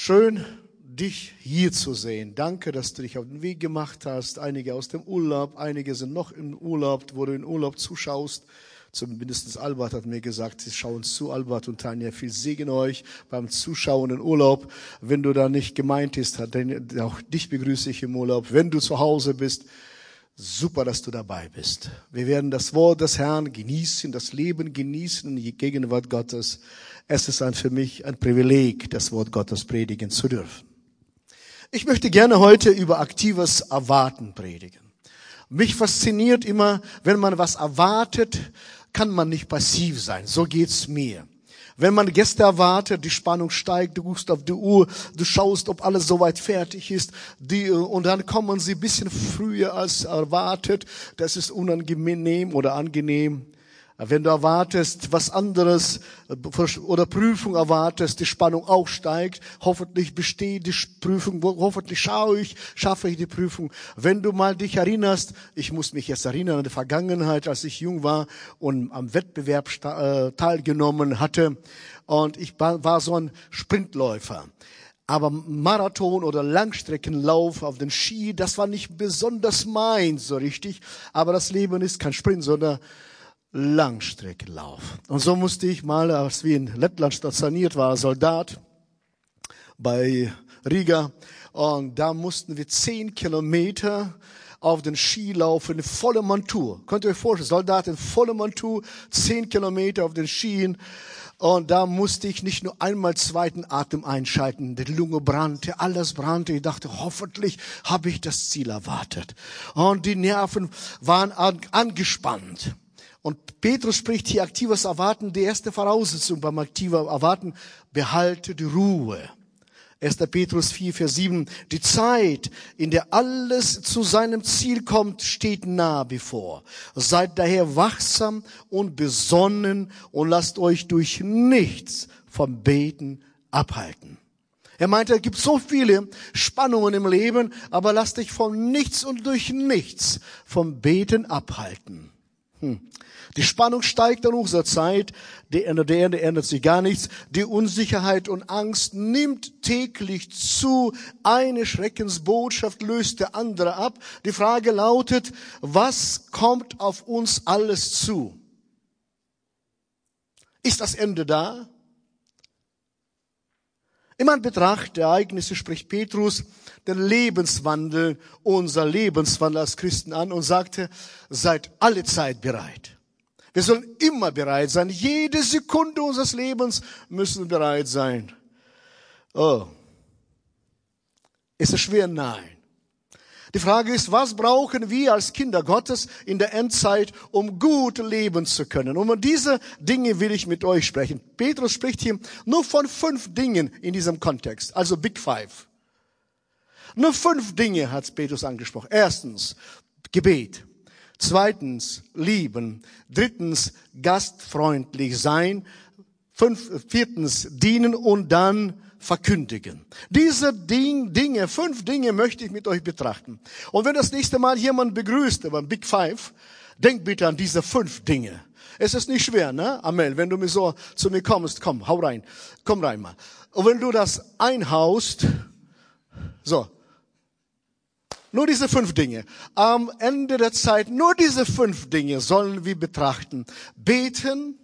Schön, dich hier zu sehen. Danke, dass du dich auf den Weg gemacht hast. Einige aus dem Urlaub, einige sind noch im Urlaub, wo du in Urlaub zuschaust. Zumindest Albert hat mir gesagt, sie schauen zu, Albert und Tanja. Viel Segen euch beim Zuschauen in Urlaub. Wenn du da nicht gemeint bist, auch dich begrüße ich im Urlaub. Wenn du zu Hause bist, super, dass du dabei bist. Wir werden das Wort des Herrn genießen, das Leben genießen die Gegenwart Gottes. Es ist ein, für mich ein Privileg, das Wort Gottes predigen zu dürfen. Ich möchte gerne heute über aktives Erwarten predigen. Mich fasziniert immer, wenn man was erwartet, kann man nicht passiv sein. So geht's mir. Wenn man Gäste erwartet, die Spannung steigt, du guckst auf die Uhr, du schaust, ob alles soweit fertig ist, die, und dann kommen sie bisschen früher als erwartet. Das ist unangenehm oder angenehm. Wenn du erwartest, was anderes oder Prüfung erwartest, die Spannung auch steigt. Hoffentlich besteht die Prüfung, hoffentlich schaue ich, schaffe ich die Prüfung. Wenn du mal dich erinnerst, ich muss mich jetzt erinnern an die Vergangenheit, als ich jung war und am Wettbewerb äh, teilgenommen hatte und ich war so ein Sprintläufer. Aber Marathon oder Langstreckenlauf auf den Ski, das war nicht besonders meins so richtig. Aber das Leben ist kein Sprint, sondern Langstreckenlauf. Und so musste ich mal, als wir in Lettland stationiert war, Soldat bei Riga, und da mussten wir zehn Kilometer auf den Ski laufen, in voller Montur. Könnt ihr euch vorstellen, Soldat in voller Montur, zehn Kilometer auf den Skien. Und da musste ich nicht nur einmal zweiten Atem einschalten. Die Lunge brannte, alles brannte. Ich dachte, hoffentlich habe ich das Ziel erwartet. Und die Nerven waren angespannt. Und Petrus spricht hier aktives Erwarten, die erste Voraussetzung beim aktiven Erwarten, behalte die Ruhe. 1. Petrus 4, Vers 7. Die Zeit, in der alles zu seinem Ziel kommt, steht nah bevor. Seid daher wachsam und besonnen und lasst euch durch nichts vom Beten abhalten. Er meinte, es gibt so viele Spannungen im Leben, aber lasst dich von nichts und durch nichts vom Beten abhalten. Hm. Die Spannung steigt an unserer Zeit, der Ende der Ende ändert sich gar nichts. Die Unsicherheit und Angst nimmt täglich zu. Eine Schreckensbotschaft löst der andere ab. Die Frage lautet, was kommt auf uns alles zu? Ist das Ende da? Im Anbetracht der Ereignisse spricht Petrus den Lebenswandel, unser Lebenswandel als Christen an und sagte, seid alle Zeit bereit. Wir sollen immer bereit sein. Jede Sekunde unseres Lebens müssen bereit sein. Oh. Ist es schwer? Nein. Die Frage ist, was brauchen wir als Kinder Gottes in der Endzeit, um gut leben zu können? Und um diese Dinge will ich mit euch sprechen. Petrus spricht hier nur von fünf Dingen in diesem Kontext, also Big Five. Nur fünf Dinge hat Petrus angesprochen. Erstens, Gebet. Zweitens, lieben. Drittens, gastfreundlich sein. Fünf, viertens, dienen und dann verkündigen. Diese Ding, Dinge, fünf Dinge möchte ich mit euch betrachten. Und wenn das nächste Mal jemand begrüßt beim Big Five, denkt bitte an diese fünf Dinge. Es ist nicht schwer, ne? Amel, wenn du mir so zu mir kommst, komm, hau rein, komm rein mal. Und wenn du das einhaust, so, nur diese fünf Dinge. Am Ende der Zeit, nur diese fünf Dinge sollen wir betrachten. Beten,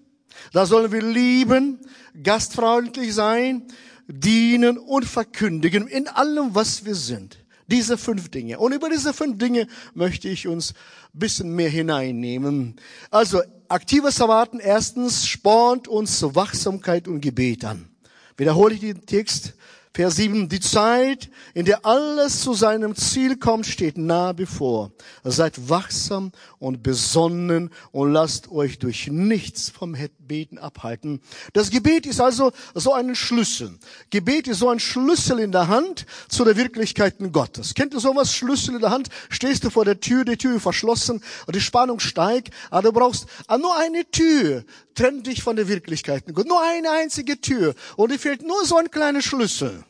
da sollen wir lieben, gastfreundlich sein, dienen und verkündigen in allem, was wir sind. Diese fünf Dinge. Und über diese fünf Dinge möchte ich uns ein bisschen mehr hineinnehmen. Also, aktives Erwarten erstens spornt uns zur Wachsamkeit und Gebet an. Wiederhole ich den Text. Vers 7, die Zeit, in der alles zu seinem Ziel kommt, steht nah bevor. Seid wachsam und besonnen und lasst euch durch nichts vom Beten abhalten. Das Gebet ist also so ein Schlüssel. Gebet ist so ein Schlüssel in der Hand zu der Wirklichkeit Gottes. Kennt ihr sowas? Schlüssel in der Hand? Stehst du vor der Tür, die Tür verschlossen und die Spannung steigt, aber du brauchst nur eine Tür, trennt dich von der Wirklichkeit Gottes. Nur eine einzige Tür und dir fehlt nur so ein kleiner Schlüssel.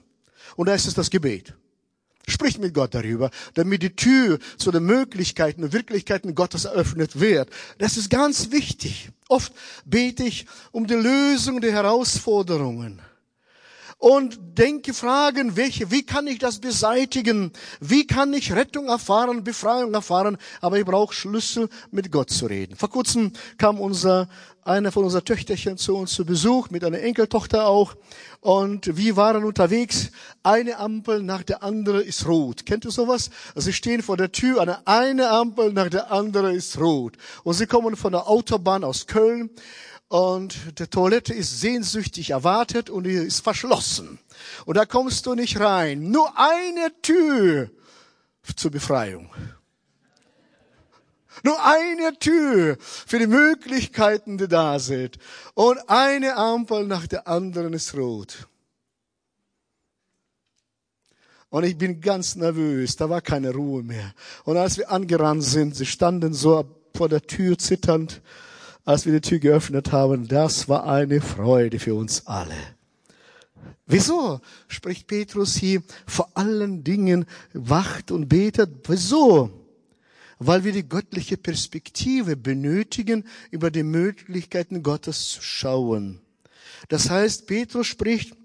Und da ist es das Gebet. Sprich mit Gott darüber, damit die Tür zu den Möglichkeiten und Wirklichkeiten Gottes eröffnet wird. Das ist ganz wichtig. Oft bete ich um die Lösung der Herausforderungen. Und denke Fragen, welche, wie kann ich das beseitigen? Wie kann ich Rettung erfahren, Befreiung erfahren? Aber ich brauche Schlüssel, mit Gott zu reden. Vor kurzem kam unser, einer von unserer Töchterchen zu uns zu Besuch, mit einer Enkeltochter auch. Und wir waren unterwegs. Eine Ampel nach der anderen ist rot. Kennt ihr sowas? Sie stehen vor der Tür, eine, eine Ampel nach der anderen ist rot. Und sie kommen von der Autobahn aus Köln und die Toilette ist sehnsüchtig erwartet und die ist verschlossen. Und da kommst du nicht rein. Nur eine Tür zur Befreiung. Nur eine Tür für die Möglichkeiten, die da sind. Und eine Ampel nach der anderen ist rot. Und ich bin ganz nervös. Da war keine Ruhe mehr. Und als wir angerannt sind, sie standen so vor der Tür zitternd als wir die Tür geöffnet haben, das war eine Freude für uns alle. Wieso spricht Petrus hier vor allen Dingen wacht und betet? Wieso? Weil wir die göttliche Perspektive benötigen, über die Möglichkeiten Gottes zu schauen. Das heißt, Petrus spricht,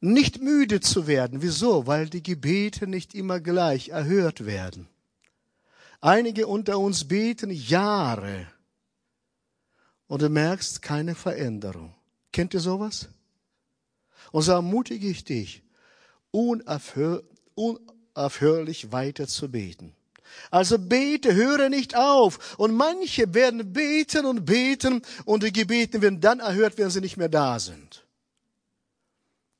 nicht müde zu werden. Wieso? Weil die Gebete nicht immer gleich erhört werden. Einige unter uns beten Jahre und du merkst keine Veränderung. Kennt ihr sowas? Und so ermutige ich dich, unaufhör, unaufhörlich weiter zu beten. Also bete, höre nicht auf. Und manche werden beten und beten und die Gebete werden dann erhört, wenn sie nicht mehr da sind.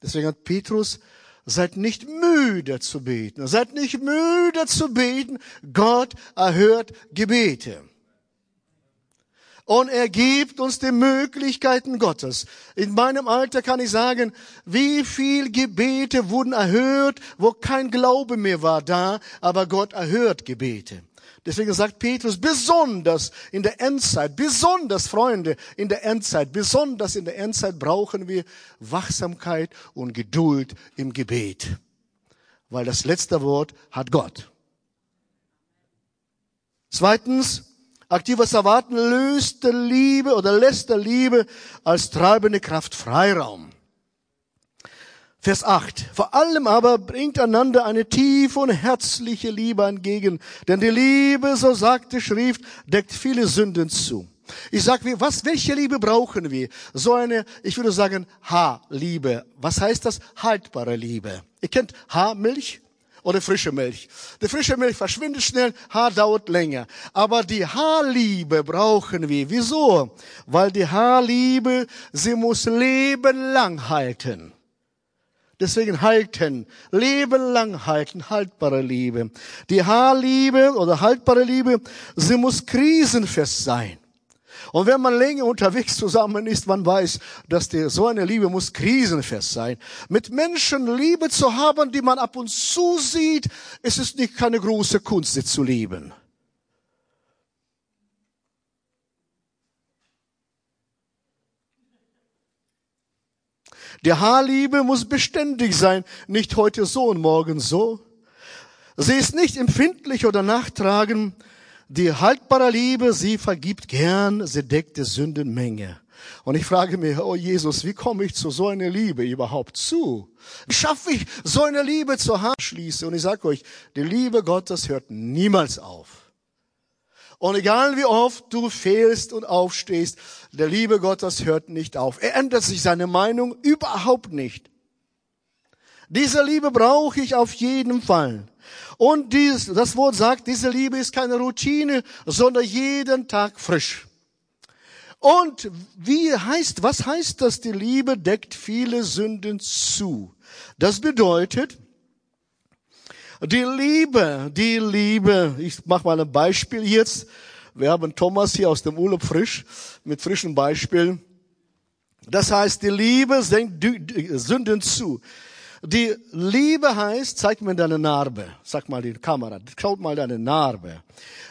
Deswegen hat Petrus, seid nicht müde zu beten. Seid nicht müde zu beten. Gott erhört Gebete und er gibt uns die Möglichkeiten Gottes. In meinem Alter kann ich sagen, wie viel Gebete wurden erhört, wo kein Glaube mehr war da, aber Gott erhört Gebete. Deswegen sagt Petrus, besonders in der Endzeit, besonders Freunde, in der Endzeit, besonders in der Endzeit brauchen wir Wachsamkeit und Geduld im Gebet. Weil das letzte Wort hat Gott. Zweitens, Aktives Erwarten löst der Liebe oder lässt der Liebe als treibende Kraft Freiraum. Vers 8. Vor allem aber bringt einander eine tiefe und herzliche Liebe entgegen, denn die Liebe, so sagt die Schrift, deckt viele Sünden zu. Ich sag, was, welche Liebe brauchen wir? So eine, ich würde sagen, Haarliebe. Was heißt das? Haltbare Liebe. Ihr kennt Haarmilch? Oder frische Milch. Die frische Milch verschwindet schnell, Haar dauert länger. Aber die Haarliebe brauchen wir. Wieso? Weil die Haarliebe, sie muss lebenlang halten. Deswegen halten, lebenlang halten, haltbare Liebe. Die Haarliebe oder haltbare Liebe, sie muss krisenfest sein. Und wenn man länger unterwegs zusammen ist, man weiß, dass die, so eine Liebe muss krisenfest sein. Mit Menschen Liebe zu haben, die man ab und zu sieht, ist es nicht keine große Kunst, sie zu lieben. Die Haarliebe muss beständig sein, nicht heute so und morgen so. Sie ist nicht empfindlich oder nachtragend, die haltbare Liebe, sie vergibt gern, sie deckt die Sündenmenge. Und ich frage mich, oh Jesus, wie komme ich zu so einer Liebe überhaupt zu? Wie schaffe ich so eine Liebe zu haben? Schließe. Und ich sage euch, die Liebe Gottes hört niemals auf. Und egal wie oft du fehlst und aufstehst, der Liebe Gottes hört nicht auf. Er ändert sich seine Meinung überhaupt nicht. Diese Liebe brauche ich auf jeden Fall. Und dies, das Wort sagt, diese Liebe ist keine Routine, sondern jeden Tag frisch. Und wie heißt, was heißt das? Die Liebe deckt viele Sünden zu. Das bedeutet, die Liebe, die Liebe, ich mache mal ein Beispiel jetzt. Wir haben Thomas hier aus dem Urlaub frisch, mit frischen Beispielen. Das heißt, die Liebe senkt Sünden zu. Die Liebe heißt, zeig mir deine Narbe. Sag mal die Kamera, schaut mal deine Narbe.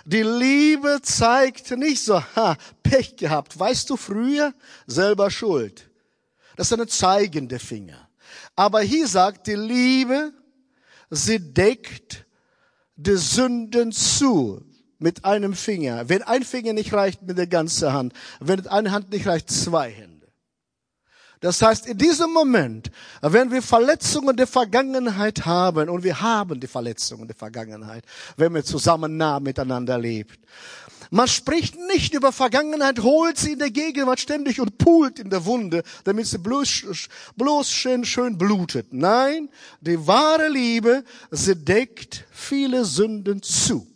Die Liebe zeigt nicht so, ha, Pech gehabt. Weißt du, früher selber schuld. Das ist eine zeigende Finger. Aber hier sagt die Liebe, sie deckt die Sünden zu mit einem Finger. Wenn ein Finger nicht reicht, mit der ganzen Hand. Wenn eine Hand nicht reicht, zwei Hände. Das heißt, in diesem Moment, wenn wir Verletzungen der Vergangenheit haben, und wir haben die Verletzungen der Vergangenheit, wenn wir zusammen nah miteinander lebt. Man spricht nicht über Vergangenheit, holt sie in der Gegenwart ständig und pult in der Wunde, damit sie bloß, bloß schön, schön blutet. Nein, die wahre Liebe, sie deckt viele Sünden zu.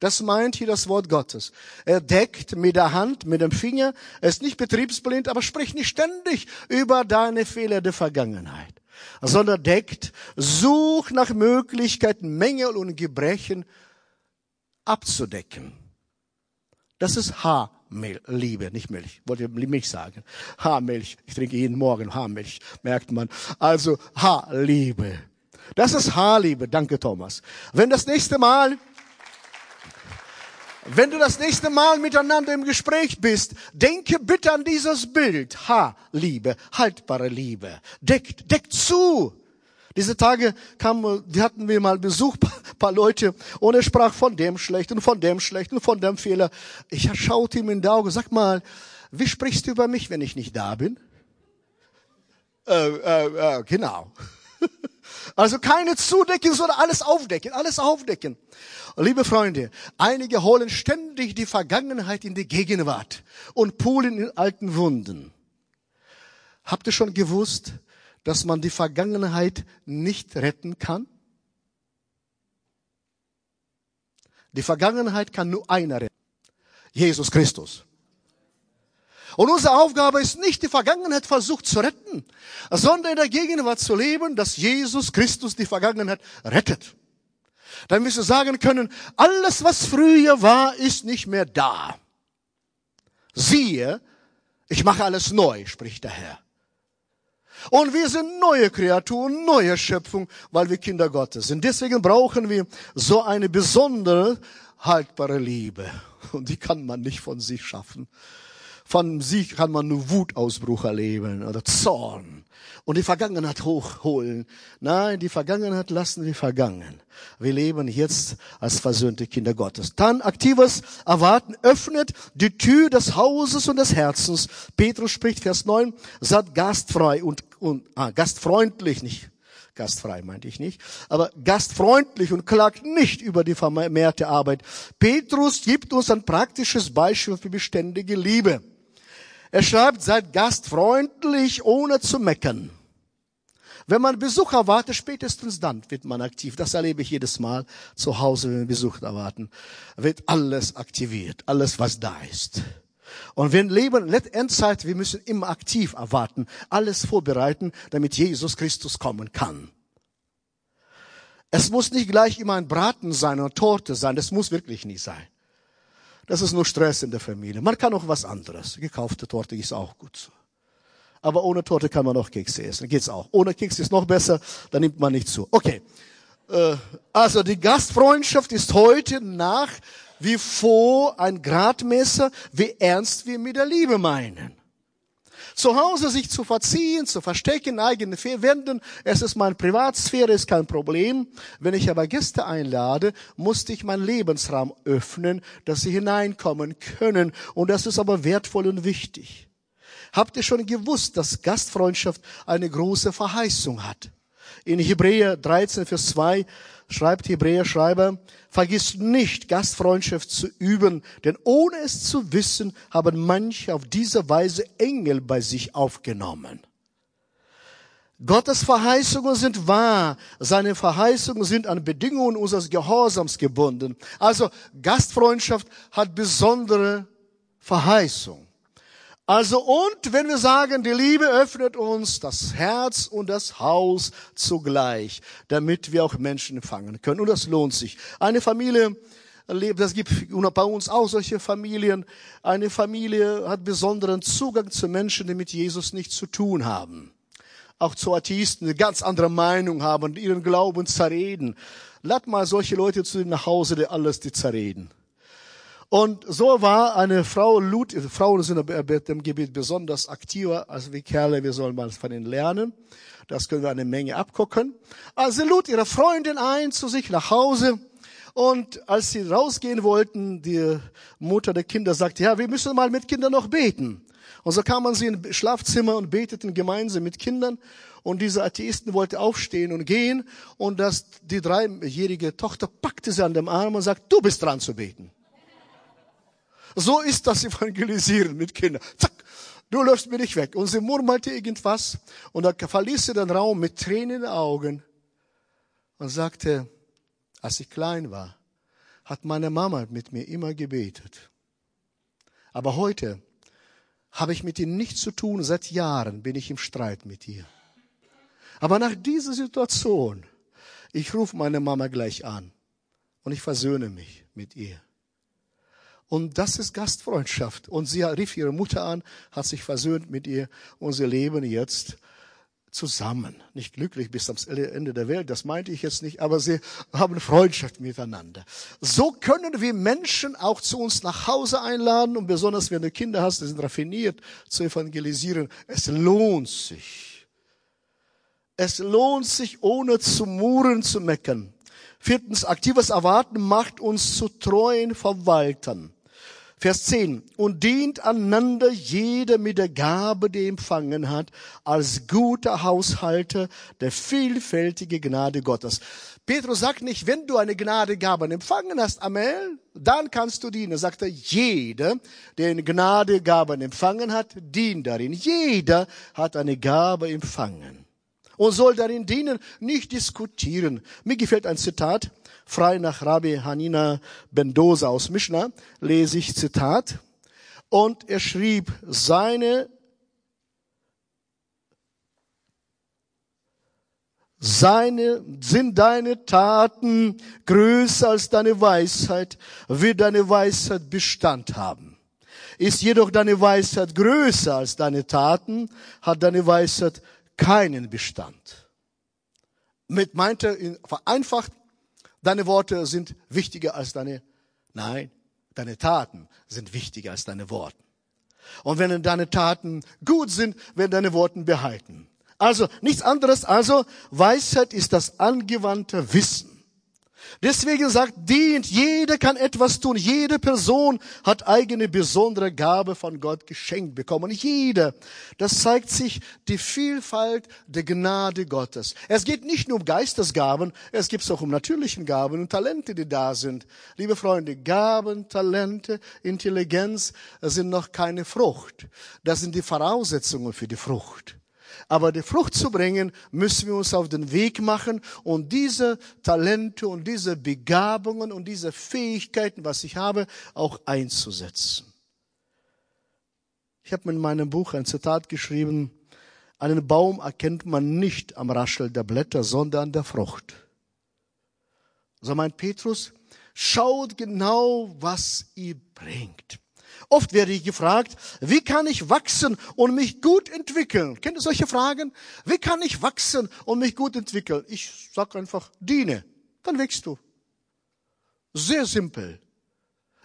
Das meint hier das Wort Gottes. Er deckt mit der Hand, mit dem Finger. Er ist nicht betriebsblind, aber spricht nicht ständig über deine Fehler der Vergangenheit, sondern deckt, sucht nach Möglichkeiten, Mängel und Gebrechen abzudecken. Das ist Haarliebe, nicht Milch. Wollte Milch sagen. Haarmilch. Ich trinke jeden Morgen Haarmilch, merkt man. Also Haarliebe. Das ist Haarliebe. Danke, Thomas. Wenn das nächste Mal wenn du das nächste Mal miteinander im Gespräch bist, denke bitte an dieses Bild. Ha, Liebe, haltbare Liebe. Deckt, deckt zu. Diese Tage kamen, die hatten wir mal Besuch, paar Leute, und er sprach von dem Schlechten, von dem Schlechten, von dem Fehler. Ich schaute ihm in die Augen, sag mal, wie sprichst du über mich, wenn ich nicht da bin? Äh, äh, äh, genau. Also keine zudecken, sondern alles aufdecken, alles aufdecken. Liebe Freunde, einige holen ständig die Vergangenheit in die Gegenwart und pulen in alten Wunden. Habt ihr schon gewusst, dass man die Vergangenheit nicht retten kann? Die Vergangenheit kann nur einer retten. Jesus Christus. Und unsere Aufgabe ist nicht, die Vergangenheit versucht zu retten, sondern in der Gegenwart zu leben, dass Jesus Christus die Vergangenheit rettet. Dann wirst du sagen können, alles, was früher war, ist nicht mehr da. Siehe, ich mache alles neu, spricht der Herr. Und wir sind neue Kreaturen, neue Schöpfung, weil wir Kinder Gottes sind. Deswegen brauchen wir so eine besondere, haltbare Liebe. Und die kann man nicht von sich schaffen. Von sich kann man nur Wutausbruch erleben oder Zorn und die Vergangenheit hochholen. Nein, die Vergangenheit lassen wir vergangen. Wir leben jetzt als versöhnte Kinder Gottes. Dann aktives Erwarten öffnet die Tür des Hauses und des Herzens. Petrus spricht Vers 9, seid gastfrei und, und ah, gastfreundlich, nicht gastfrei meinte ich nicht, aber gastfreundlich und klagt nicht über die vermehrte Arbeit. Petrus gibt uns ein praktisches Beispiel für beständige Liebe. Er schreibt, seid gastfreundlich, ohne zu meckern. Wenn man Besuch erwartet, spätestens dann wird man aktiv. Das erlebe ich jedes Mal zu Hause, wenn wir Besuch erwarten. Wird alles aktiviert, alles was da ist. Und wir leben Endzeit, wir müssen immer aktiv erwarten, alles vorbereiten, damit Jesus Christus kommen kann. Es muss nicht gleich immer ein Braten sein oder Torte sein, das muss wirklich nicht sein. Das ist nur Stress in der Familie. Man kann auch was anderes. Gekaufte Torte ist auch gut. Aber ohne Torte kann man auch Kekse essen. Geht's auch. Ohne Kekse ist noch besser, da nimmt man nicht zu. Okay. Äh, also die Gastfreundschaft ist heute nach wie vor ein Gradmesser, wie ernst wir mit der Liebe meinen. Zu Hause sich zu verziehen, zu verstecken, eigene Wenden, es ist meine Privatsphäre, ist kein Problem. Wenn ich aber Gäste einlade, musste ich meinen Lebensraum öffnen, dass sie hineinkommen können. Und das ist aber wertvoll und wichtig. Habt ihr schon gewusst, dass Gastfreundschaft eine große Verheißung hat? In Hebräer 13, Vers 2 schreibt Hebräer Schreiber, vergiss nicht, Gastfreundschaft zu üben, denn ohne es zu wissen, haben manche auf diese Weise Engel bei sich aufgenommen. Gottes Verheißungen sind wahr. Seine Verheißungen sind an Bedingungen unseres Gehorsams gebunden. Also Gastfreundschaft hat besondere Verheißung. Also und wenn wir sagen, die Liebe öffnet uns das Herz und das Haus zugleich, damit wir auch Menschen empfangen können. Und das lohnt sich. Eine Familie das gibt bei uns auch solche Familien. Eine Familie hat besonderen Zugang zu Menschen, die mit Jesus nichts zu tun haben. Auch zu Atheisten, die ganz andere Meinung haben und ihren Glauben zerreden. Lad mal solche Leute zu nach Hause, die alles die zerreden. Und so war eine Frau, Lut, Frauen sind im Gebiet besonders aktiver als wir Kerle, wir sollen mal von ihnen lernen. Das können wir eine Menge abgucken. Also lud ihre Freundin ein zu sich nach Hause. Und als sie rausgehen wollten, die Mutter der Kinder sagte, ja, wir müssen mal mit Kindern noch beten. Und so kam man sie ins Schlafzimmer und beteten gemeinsam mit Kindern. Und diese Atheisten wollte aufstehen und gehen. Und das, die dreijährige Tochter packte sie an dem Arm und sagt, du bist dran zu beten. So ist das Evangelisieren mit Kindern. Zack, du läufst mir nicht weg. Und sie murmelte irgendwas. Und da verließ sie den Raum mit Tränen in den Augen und sagte, als ich klein war, hat meine Mama mit mir immer gebetet. Aber heute habe ich mit ihr nichts zu tun. Seit Jahren bin ich im Streit mit ihr. Aber nach dieser Situation, ich rufe meine Mama gleich an und ich versöhne mich mit ihr. Und das ist Gastfreundschaft. Und sie rief ihre Mutter an, hat sich versöhnt mit ihr und sie leben jetzt zusammen. Nicht glücklich bis ans Ende der Welt, das meinte ich jetzt nicht, aber sie haben Freundschaft miteinander. So können wir Menschen auch zu uns nach Hause einladen und besonders wenn du Kinder hast, die sind raffiniert zu evangelisieren. Es lohnt sich. Es lohnt sich, ohne zu murren zu meckern. Viertens, aktives Erwarten macht uns zu treuen Verwaltern. Vers 10. Und dient einander jeder mit der Gabe, die er empfangen hat, als guter Haushalter der vielfältige Gnade Gottes. Petrus sagt nicht, wenn du eine Gnadegabe empfangen hast, Amel, dann kannst du dienen. Er sagte, jeder, der eine Gnadegabe empfangen hat, dient darin. Jeder hat eine Gabe empfangen und soll darin dienen, nicht diskutieren. Mir gefällt ein Zitat frei nach Rabbi Hanina Bendoza aus Mishnah, lese ich Zitat. Und er schrieb, seine Seine, sind deine Taten größer als deine Weisheit, wird deine Weisheit Bestand haben. Ist jedoch deine Weisheit größer als deine Taten, hat deine Weisheit keinen Bestand. Mit meinte vereinfacht, Deine Worte sind wichtiger als deine, nein, deine Taten sind wichtiger als deine Worte. Und wenn deine Taten gut sind, werden deine Worte behalten. Also nichts anderes, also Weisheit ist das angewandte Wissen. Deswegen sagt, dient, jeder kann etwas tun. Jede Person hat eigene besondere Gabe von Gott geschenkt bekommen. Jeder. Das zeigt sich die Vielfalt der Gnade Gottes. Es geht nicht nur um Geistesgaben, es geht auch um natürlichen Gaben und Talente, die da sind. Liebe Freunde, Gaben, Talente, Intelligenz sind noch keine Frucht. Das sind die Voraussetzungen für die Frucht. Aber die Frucht zu bringen, müssen wir uns auf den Weg machen und diese Talente und diese Begabungen und diese Fähigkeiten, was ich habe, auch einzusetzen. Ich habe in meinem Buch ein Zitat geschrieben, einen Baum erkennt man nicht am Raschel der Blätter, sondern an der Frucht. So meint Petrus, schaut genau, was ihr bringt. Oft werde ich gefragt, wie kann ich wachsen und mich gut entwickeln? Kennt ihr solche Fragen? Wie kann ich wachsen und mich gut entwickeln? Ich sage einfach, diene. Dann wächst du. Sehr simpel.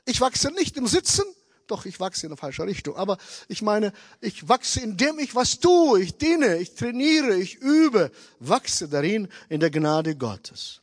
Ich wachse nicht im Sitzen, doch ich wachse in eine falsche Richtung. Aber ich meine, ich wachse, indem ich was tue. Ich diene, ich trainiere, ich übe, wachse darin in der Gnade Gottes.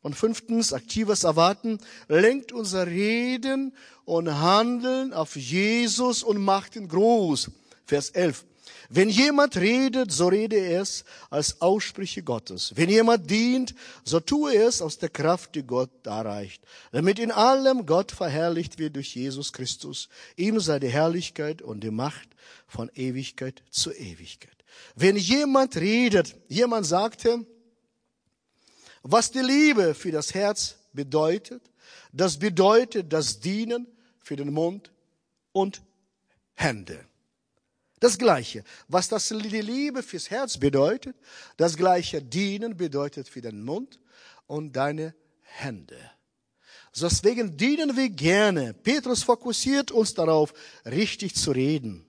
Und fünftens, aktives Erwarten lenkt unser Reden und Handeln auf Jesus und macht ihn groß. Vers 11. Wenn jemand redet, so rede er es als Aussprüche Gottes. Wenn jemand dient, so tue er es aus der Kraft, die Gott darreicht, damit in allem Gott verherrlicht wird durch Jesus Christus. Ihm sei die Herrlichkeit und die Macht von Ewigkeit zu Ewigkeit. Wenn jemand redet, jemand sagte, was die Liebe für das Herz bedeutet, das bedeutet das Dienen für den Mund und Hände. Das Gleiche. Was das die Liebe fürs Herz bedeutet, das Gleiche Dienen bedeutet für den Mund und deine Hände. Deswegen dienen wir gerne. Petrus fokussiert uns darauf, richtig zu reden.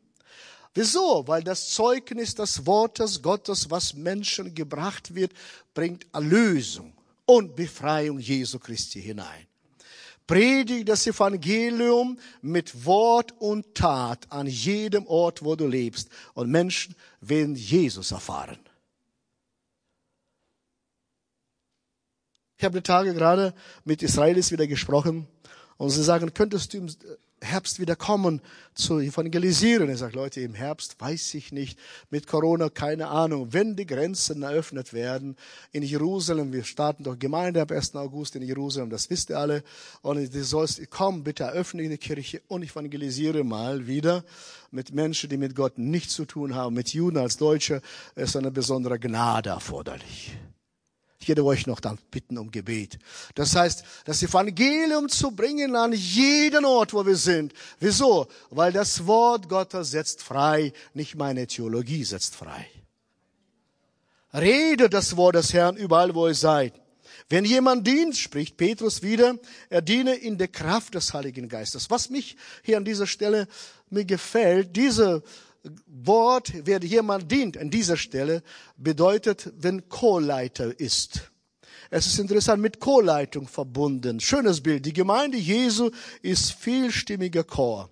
Wieso? Weil das Zeugnis des Wortes Gottes, was Menschen gebracht wird, bringt Erlösung und Befreiung Jesu Christi hinein. Predige das Evangelium mit Wort und Tat an jedem Ort, wo du lebst. Und Menschen werden Jesus erfahren. Ich habe die Tage gerade mit Israelis wieder gesprochen und sie sagen, könntest du Herbst wieder kommen zu evangelisieren. Er sagt, Leute, im Herbst weiß ich nicht, mit Corona keine Ahnung, wenn die Grenzen eröffnet werden in Jerusalem, wir starten doch Gemeinde ab 1. August in Jerusalem, das wisst ihr alle, und du sollst, komm, bitte eröffne die Kirche und evangelisiere mal wieder mit Menschen, die mit Gott nichts zu tun haben, mit Juden als Deutsche, ist eine besondere Gnade erforderlich. Ich werde euch noch dann bitten um Gebet. Das heißt, das Evangelium zu bringen an jeden Ort, wo wir sind. Wieso? Weil das Wort Gottes setzt frei, nicht meine Theologie setzt frei. Rede das Wort des Herrn überall, wo ihr seid. Wenn jemand dient, spricht Petrus wieder, er diene in der Kraft des Heiligen Geistes. Was mich hier an dieser Stelle mir gefällt, diese Wort, wer jemand dient an dieser Stelle, bedeutet, wenn Chorleiter ist. Es ist interessant, mit Chorleitung verbunden. Schönes Bild. Die Gemeinde Jesu ist vielstimmiger Chor,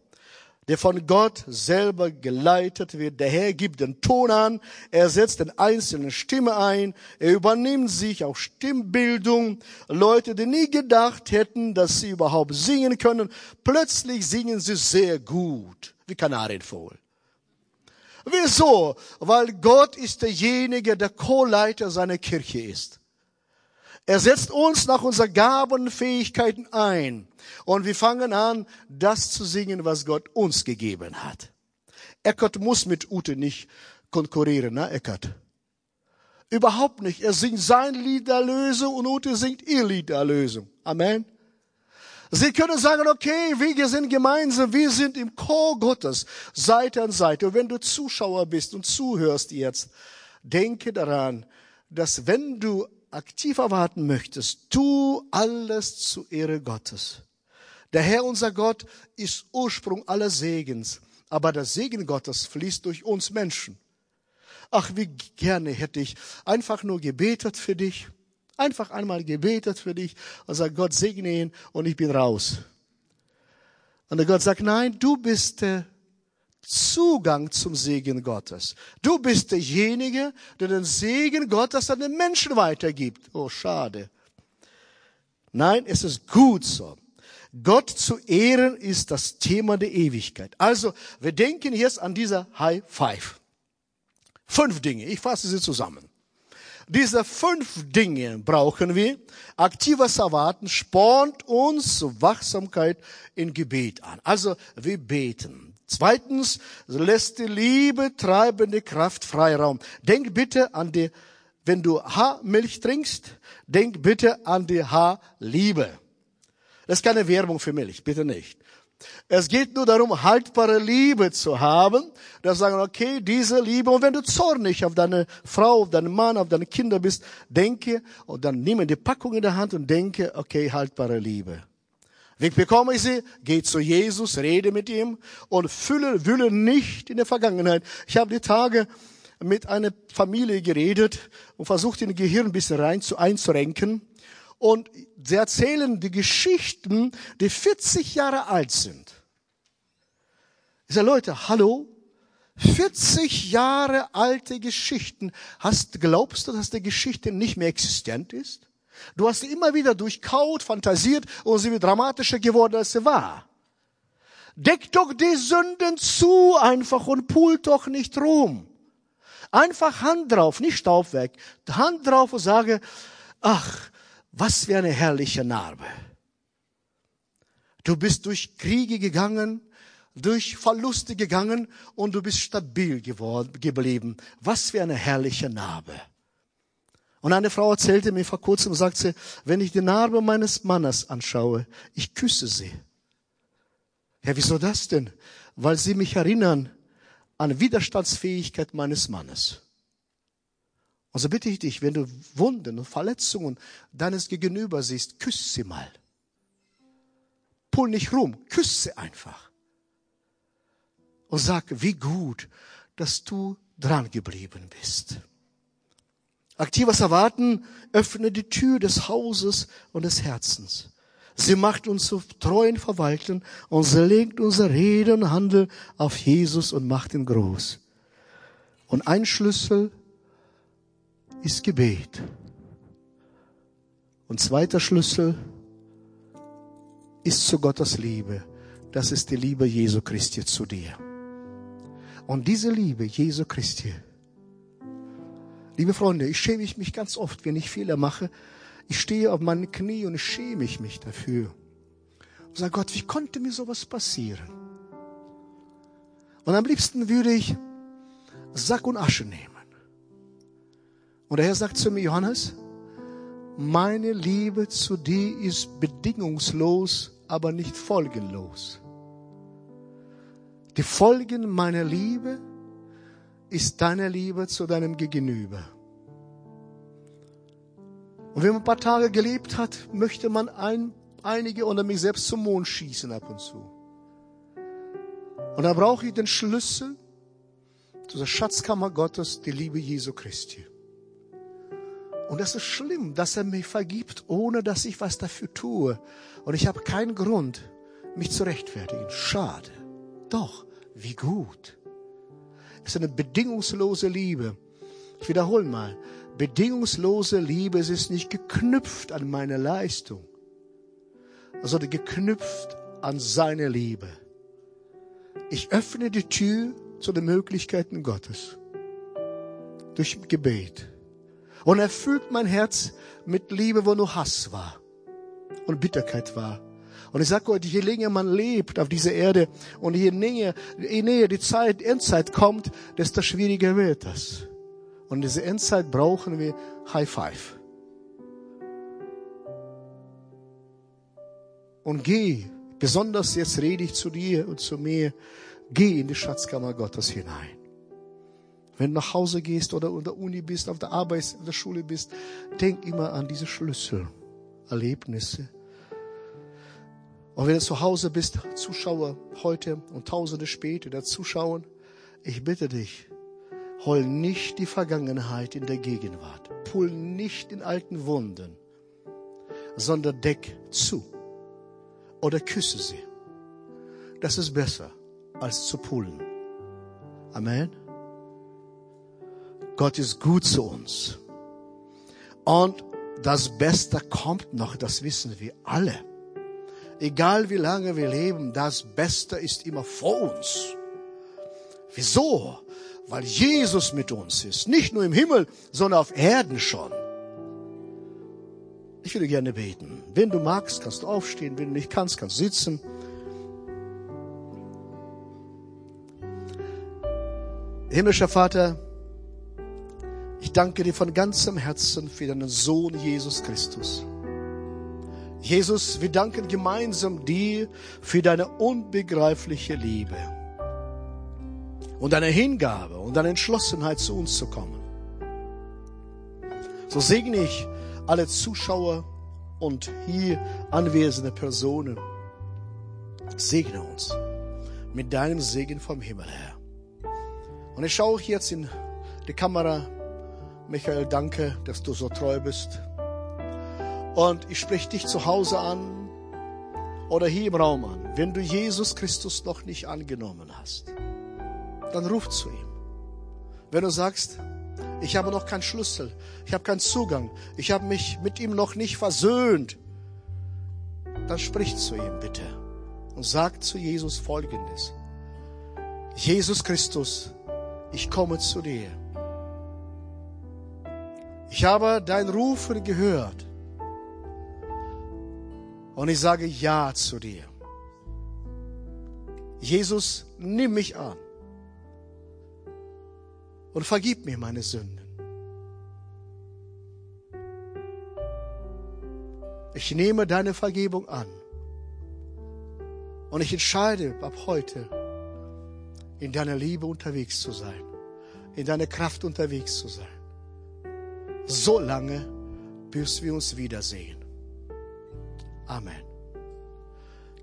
der von Gott selber geleitet wird. Der Herr gibt den Ton an, er setzt den einzelnen Stimme ein, er übernimmt sich auch Stimmbildung. Leute, die nie gedacht hätten, dass sie überhaupt singen können, plötzlich singen sie sehr gut, wie Kanarienvogel. Wieso? Weil Gott ist derjenige, der Co-Leiter seiner Kirche ist. Er setzt uns nach unseren Gaben Fähigkeiten ein. Und wir fangen an, das zu singen, was Gott uns gegeben hat. Eckert muss mit Ute nicht konkurrieren, ne, Eckert? Überhaupt nicht. Er singt sein Lied der Erlösung und Ute singt ihr Lied der Erlösung. Amen. Sie können sagen, okay, wir sind gemeinsam, wir sind im Chor Gottes, Seite an Seite. Und wenn du Zuschauer bist und zuhörst jetzt, denke daran, dass wenn du aktiv erwarten möchtest, tu alles zu Ehre Gottes. Der Herr, unser Gott, ist Ursprung aller Segens, aber der Segen Gottes fließt durch uns Menschen. Ach, wie gerne hätte ich einfach nur gebetet für dich Einfach einmal gebetet für dich und sagt, Gott segne ihn und ich bin raus. Und der Gott sagt, nein, du bist der Zugang zum Segen Gottes. Du bist derjenige, der den Segen Gottes an den Menschen weitergibt. Oh, schade. Nein, es ist gut so. Gott zu ehren ist das Thema der Ewigkeit. Also, wir denken jetzt an dieser High Five. Fünf Dinge. Ich fasse sie zusammen. Diese fünf Dinge brauchen wir. Aktives Erwarten spornt uns zur Wachsamkeit in Gebet an. Also wir beten. Zweitens lässt die Liebe treibende Kraft Freiraum. Denk bitte an die, wenn du Haarmilch trinkst, denk bitte an die Haarliebe. Das ist keine Werbung für Milch, bitte nicht. Es geht nur darum, haltbare Liebe zu haben. Da sagen, okay, diese Liebe. Und wenn du zornig auf deine Frau, auf deinen Mann, auf deine Kinder bist, denke, und dann nehme die Packung in der Hand und denke, okay, haltbare Liebe. Wie bekomme ich sie? Geh zu Jesus, rede mit ihm und fülle, wülle nicht in der Vergangenheit. Ich habe die Tage mit einer Familie geredet und versucht, in Gehirn ein bisschen rein zu einzurenken. Und sie erzählen die Geschichten, die 40 Jahre alt sind. Ich sage, Leute, hallo? 40 Jahre alte Geschichten. Hast, glaubst du, dass die Geschichte nicht mehr existent ist? Du hast sie immer wieder durchkaut, fantasiert und sie wird dramatischer geworden, als sie war. Deck doch die Sünden zu einfach und pult doch nicht rum. Einfach Hand drauf, nicht Staub weg. Hand drauf und sage, ach, was für eine herrliche Narbe. Du bist durch Kriege gegangen, durch Verluste gegangen und du bist stabil geworden, geblieben. Was für eine herrliche Narbe. Und eine Frau erzählte mir vor kurzem, sagt sie, wenn ich die Narbe meines Mannes anschaue, ich küsse sie. Ja, wieso das denn? Weil sie mich erinnern an Widerstandsfähigkeit meines Mannes. Also bitte ich dich, wenn du Wunden und Verletzungen deines Gegenüber siehst, küsse sie mal. Pull nicht rum, küsse einfach. Und sag, wie gut, dass du dran geblieben bist. Aktives Erwarten öffnet die Tür des Hauses und des Herzens. Sie macht uns zu treuen Verwaltern und sie legt unser Reden und Handeln auf Jesus und macht ihn groß. Und ein Schlüssel ist Gebet. Und zweiter Schlüssel ist zu Gottes Liebe. das ist die Liebe Jesu Christi zu dir. Und diese Liebe Jesu Christi, liebe Freunde, ich schäme mich ganz oft, wenn ich Fehler mache. Ich stehe auf meinen Knie und ich schäme mich dafür. Und sage, Gott, wie konnte mir sowas passieren? Und am liebsten würde ich Sack und Asche nehmen. Und der Herr sagt zu mir, Johannes, meine Liebe zu dir ist bedingungslos, aber nicht folgenlos. Die Folgen meiner Liebe ist deine Liebe zu deinem Gegenüber. Und wenn man ein paar Tage gelebt hat, möchte man ein, einige oder mich selbst zum Mond schießen ab und zu. Und da brauche ich den Schlüssel zu der Schatzkammer Gottes, die Liebe Jesu Christi. Und das ist schlimm, dass er mir vergibt, ohne dass ich was dafür tue. Und ich habe keinen Grund, mich zu rechtfertigen. Schade. Doch, wie gut. Es ist eine bedingungslose Liebe. Ich wiederhole mal. Bedingungslose Liebe, es ist nicht geknüpft an meine Leistung, sondern geknüpft an seine Liebe. Ich öffne die Tür zu den Möglichkeiten Gottes. Durch Gebet. Und er füllt mein Herz mit Liebe, wo nur Hass war und Bitterkeit war. Und ich sage euch, je länger man lebt auf dieser Erde und je näher, je näher die Zeit, Endzeit kommt, desto schwieriger wird das. Und diese Endzeit brauchen wir High Five. Und geh, besonders jetzt rede ich zu dir und zu mir, geh in die Schatzkammer Gottes hinein. Wenn du nach Hause gehst oder in der Uni bist, auf der Arbeit, in der Schule bist, denk immer an diese Schlüssel, Erlebnisse. Und wenn du zu Hause bist, Zuschauer heute und Tausende später, der Zuschauen, ich bitte dich, hol nicht die Vergangenheit in der Gegenwart. Pull nicht in alten Wunden, sondern deck zu oder küsse sie. Das ist besser als zu pullen. Amen. Gott ist gut zu uns. Und das Beste kommt noch, das wissen wir alle. Egal wie lange wir leben, das Beste ist immer vor uns. Wieso? Weil Jesus mit uns ist. Nicht nur im Himmel, sondern auf Erden schon. Ich würde gerne beten. Wenn du magst, kannst du aufstehen. Wenn du nicht kannst, kannst du sitzen. Himmlischer Vater, ich danke dir von ganzem Herzen für deinen Sohn Jesus Christus. Jesus, wir danken gemeinsam dir für deine unbegreifliche Liebe und deine Hingabe und deine Entschlossenheit zu uns zu kommen. So segne ich alle Zuschauer und hier anwesende Personen. Segne uns mit deinem Segen vom Himmel her. Und ich schaue jetzt in die Kamera Michael, danke, dass du so treu bist. Und ich spreche dich zu Hause an oder hier im Raum an. Wenn du Jesus Christus noch nicht angenommen hast, dann ruf zu ihm. Wenn du sagst, ich habe noch keinen Schlüssel, ich habe keinen Zugang, ich habe mich mit ihm noch nicht versöhnt, dann sprich zu ihm bitte und sag zu Jesus Folgendes. Jesus Christus, ich komme zu dir. Ich habe dein Rufen gehört. Und ich sage Ja zu dir. Jesus, nimm mich an. Und vergib mir meine Sünden. Ich nehme deine Vergebung an. Und ich entscheide ab heute, in deiner Liebe unterwegs zu sein, in deiner Kraft unterwegs zu sein so lange, bis wir uns wiedersehen. Amen.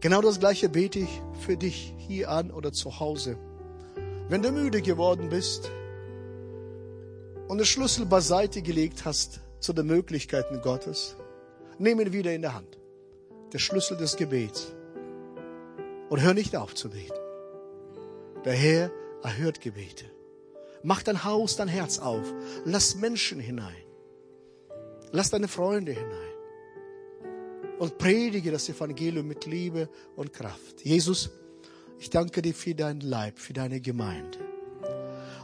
Genau das gleiche bete ich für dich hier an oder zu Hause. Wenn du müde geworden bist und den Schlüssel beiseite gelegt hast zu den Möglichkeiten Gottes, nimm ihn wieder in der Hand. Der Schlüssel des Gebets. Und hör nicht auf zu beten. Der Herr erhört Gebete. Mach dein Haus, dein Herz auf. Lass Menschen hinein. Lass deine Freunde hinein und predige das Evangelium mit Liebe und Kraft. Jesus, Ich danke dir für dein Leib, für deine Gemeinde.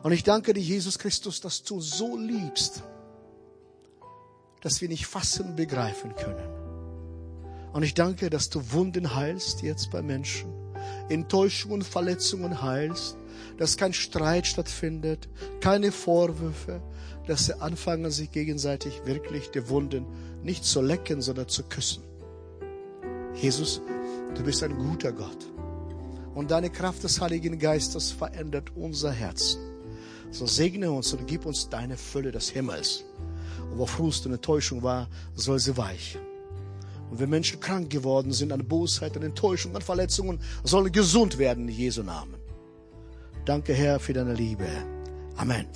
Und ich danke dir, Jesus Christus, dass du so liebst, dass wir nicht fassen begreifen können. Und ich danke, dass du Wunden heilst jetzt bei Menschen, Enttäuschungen, Verletzungen heilst, dass kein Streit stattfindet, keine Vorwürfe, dass sie anfangen, sich gegenseitig wirklich die Wunden nicht zu lecken, sondern zu küssen. Jesus, du bist ein guter Gott. Und deine Kraft des Heiligen Geistes verändert unser Herz. So segne uns und gib uns deine Fülle des Himmels. Und wo Frust und Enttäuschung war, soll sie weichen. Und wenn Menschen krank geworden sind an Bosheit, an Enttäuschung, an Verletzungen, sollen gesund werden in Jesu Namen. Danke, Herr, für deine Liebe. Amen.